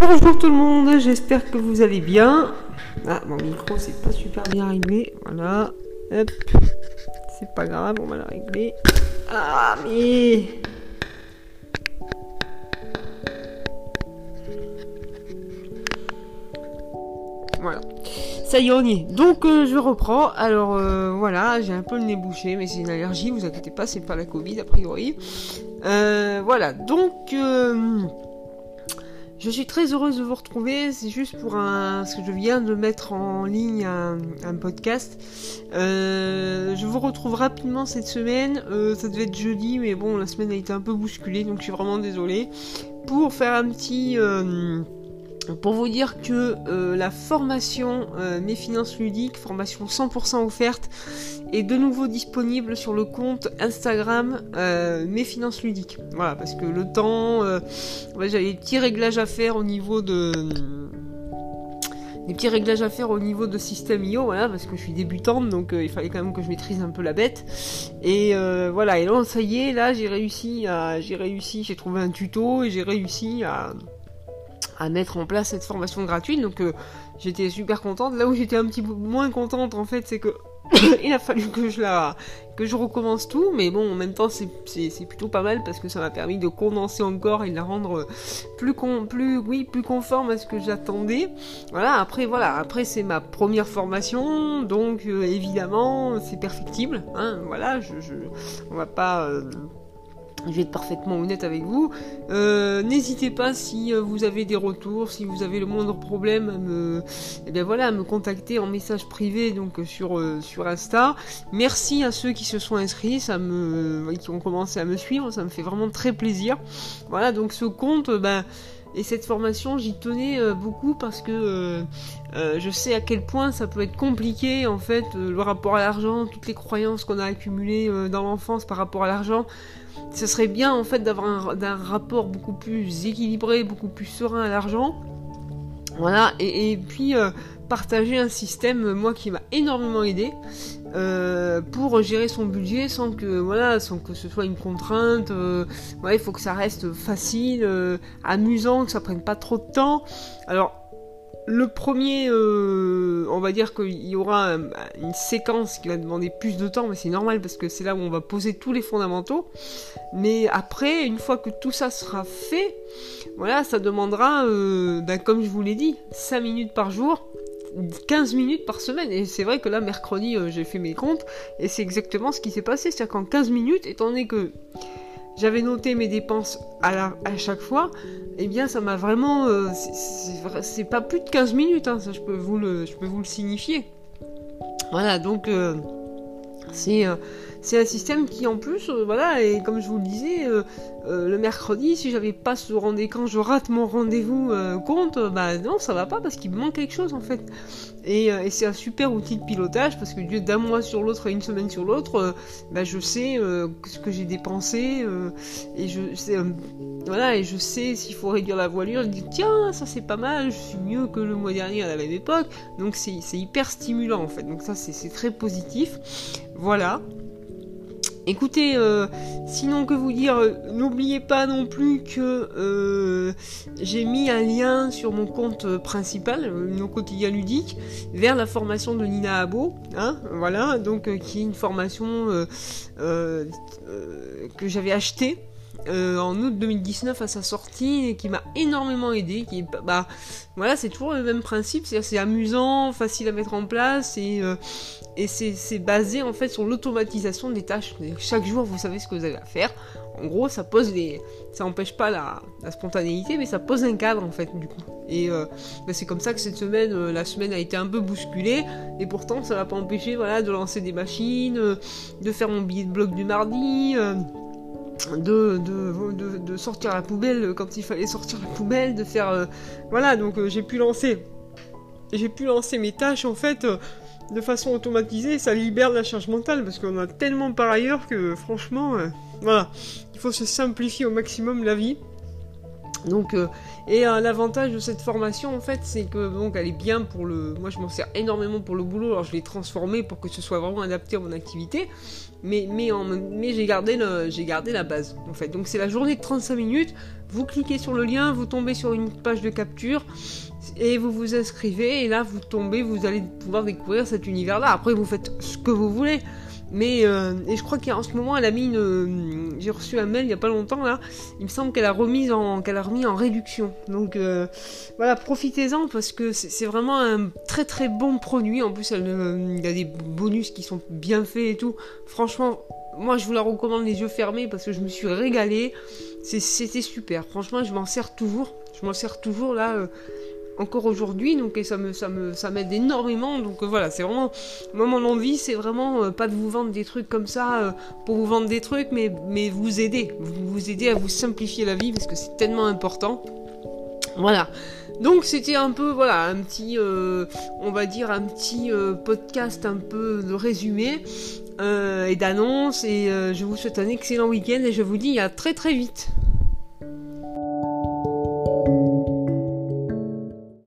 bonjour tout le monde, j'espère que vous allez bien. Ah, mon micro c'est pas super bien réglé, voilà. Hop, c'est pas grave, on va la régler. Ah, mais. Voilà. Ça y est, on y est. Donc euh, je reprends. Alors euh, voilà, j'ai un peu le nez bouché, mais c'est une allergie, vous inquiétez pas, c'est pas la Covid a priori. Euh, voilà, donc je suis très heureuse de vous retrouver. C'est juste pour un, ce que je viens de mettre en ligne un, podcast. je vous retrouve rapidement cette semaine. ça devait être jeudi, mais bon, la semaine a été un peu bousculée, donc je suis vraiment désolée. Pour faire un petit pour vous dire que euh, la formation euh, Mes Finances Ludiques, formation 100% offerte, est de nouveau disponible sur le compte Instagram euh, Mes Finances Ludiques. Voilà, parce que le temps, j'avais des petits réglages à faire au niveau de... des petits réglages à faire au niveau de système IO, voilà, parce que je suis débutante, donc il fallait quand même que je maîtrise un peu la bête. Et voilà, et là, ça y est, là, j'ai réussi à, j'ai réussi, j'ai trouvé un tuto et j'ai réussi à, à mettre en place cette formation gratuite. Donc euh, j'étais super contente. Là où j'étais un petit peu moins contente en fait, c'est que il a fallu que je la recommence tout, mais bon en même temps c'est plutôt pas mal parce que ça m'a permis de condenser encore et de la rendre plus con, plus oui plus conforme à ce que j'attendais. Voilà après voilà après c'est ma première formation donc euh, évidemment c'est perfectible. Hein, voilà je, je on va pas euh, je vais être parfaitement honnête avec vous. Euh, n'hésitez pas si euh, vous avez des retours, si vous avez le moindre problème, à me, eh bien voilà, me contacter en message privé donc sur euh, sur Insta. Merci à ceux qui se sont inscrits, ça me, qui ont commencé à me suivre, ça me fait vraiment très plaisir. Voilà, donc ce compte, ben et cette formation, j'y tenais beaucoup parce que je sais à quel point ça peut être compliqué, en fait, le rapport à l'argent, toutes les croyances qu'on a accumulées dans l'enfance par rapport à l'argent ce serait bien en fait d'avoir un, rapport beaucoup plus équilibré, beaucoup plus serein à l'argent. Voilà, et, puis euh, partager un système, moi, qui m'a énormément aidé euh, pour gérer son budget sans que, voilà, sans que ce soit une contrainte. Euh, il faut que ça reste facile, amusant, que ça prenne pas trop de temps. Alors, le premier, euh, on va dire qu'il y aura une séquence qui va demander plus de temps, mais c'est normal parce que c'est là où on va poser tous les fondamentaux. Mais après, une fois que tout ça sera fait, voilà, ça demandera, euh, ben, comme je vous l'ai dit, 5 minutes par jour, 15 minutes par semaine. Et c'est vrai que là, mercredi, euh, j'ai fait mes comptes, et c'est exactement ce qui s'est passé. C'est-à-dire qu'en 15 minutes, étant donné que j'avais noté mes dépenses à, chaque fois, eh bien ça m'a vraiment... Euh, c'est pas plus de 15 minutes, hein, ça je peux vous le, je peux vous le signifier. Voilà, donc euh, c'est... Euh, c'est un système qui en plus, voilà, et comme je vous le disais, le mercredi, si j'avais pas ce rendez-vous, quand je rate mon rendez-vous compte, bah non, ça va pas parce qu'il me manque quelque chose en fait. Euh, et, c'est un super outil de pilotage parce que d'un mois sur l'autre et une semaine sur l'autre, euh, bah, je sais euh, ce que j'ai dépensé et je voilà et je sais s'il faut réduire la voilure. Je dis tiens ça c'est pas mal, je suis mieux que le mois dernier à la même époque. Donc c'est hyper stimulant en fait. Donc ça c'est très positif. Voilà. Écoutez, euh, sinon que vous dire, euh, n'oubliez pas non plus que euh, j'ai mis un lien sur mon compte principal, mon quotidien ludique, vers la formation de Nina Abo, hein, voilà, donc qui est une formation que j'avais achetée euh, en août 2019 à sa sortie et qui m'a énormément aidé. Qui, bah, voilà, c'est toujours le même principe, c'est amusant, facile à mettre en place et, euh, et c'est basé en fait sur l'automatisation des tâches. Chaque jour, vous savez ce que vous avez à faire. En gros, ça pose les, ça empêche pas la, spontanéité, mais ça pose un cadre en fait du coup. Et euh, bah, c'est comme ça que cette semaine, la semaine a été un peu bousculée, et pourtant ça m'a pas empêché, voilà, de lancer des machines, de faire mon billet de blog du mardi de, sortir la poubelle quand il fallait sortir la poubelle, de faire... Euh, voilà, donc euh, j'ai pu lancer... J'ai pu lancer mes tâches en fait euh, de façon automatisée, ça libère la charge mentale parce qu'on a tellement par ailleurs que franchement, voilà, il faut se simplifier au maximum la vie. Donc, euh, et euh, l'avantage de cette formation, en fait, c'est que donc elle est bien pour le. Moi, je m'en sers énormément pour le boulot. Alors, je l'ai transformé pour que ce soit vraiment adapté à mon activité. Mais, mais, mais j'ai gardé, j'ai gardé la base, en fait. Donc, c'est la journée de 35 minutes. Vous cliquez sur le lien, vous tombez sur une page de capture et vous vous inscrivez. Et là, vous tombez, vous allez pouvoir découvrir cet univers-là. Après, vous faites ce que vous voulez. Mais euh, je crois qu'en ce moment elle a mis euh, j'ai reçu un mail il y a pas longtemps là. Il me semble qu'elle a remis en qu'elle a remis en réduction. Donc euh, voilà, profitez-en parce que c'est vraiment un très très bon produit. En plus, il y a des bonus qui sont bien faits et tout. Franchement, moi je vous la recommande les yeux fermés parce que je me suis régalée. C'était super. Franchement, je m'en sers toujours. Je m'en sers toujours là encore aujourd'hui, donc ça me ça me m'aide énormément. Donc euh, voilà, c'est vraiment moi mon envie, c'est vraiment euh, pas de vous vendre des trucs comme ça euh, pour vous vendre des trucs, mais mais vous aider, vous, vous aider à vous simplifier la vie parce que c'est tellement important. Voilà. Donc c'était un peu voilà un petit on va dire un petit podcast un peu de résumé et d'annonce et je vous souhaite un excellent week-end et je vous dis à très très vite.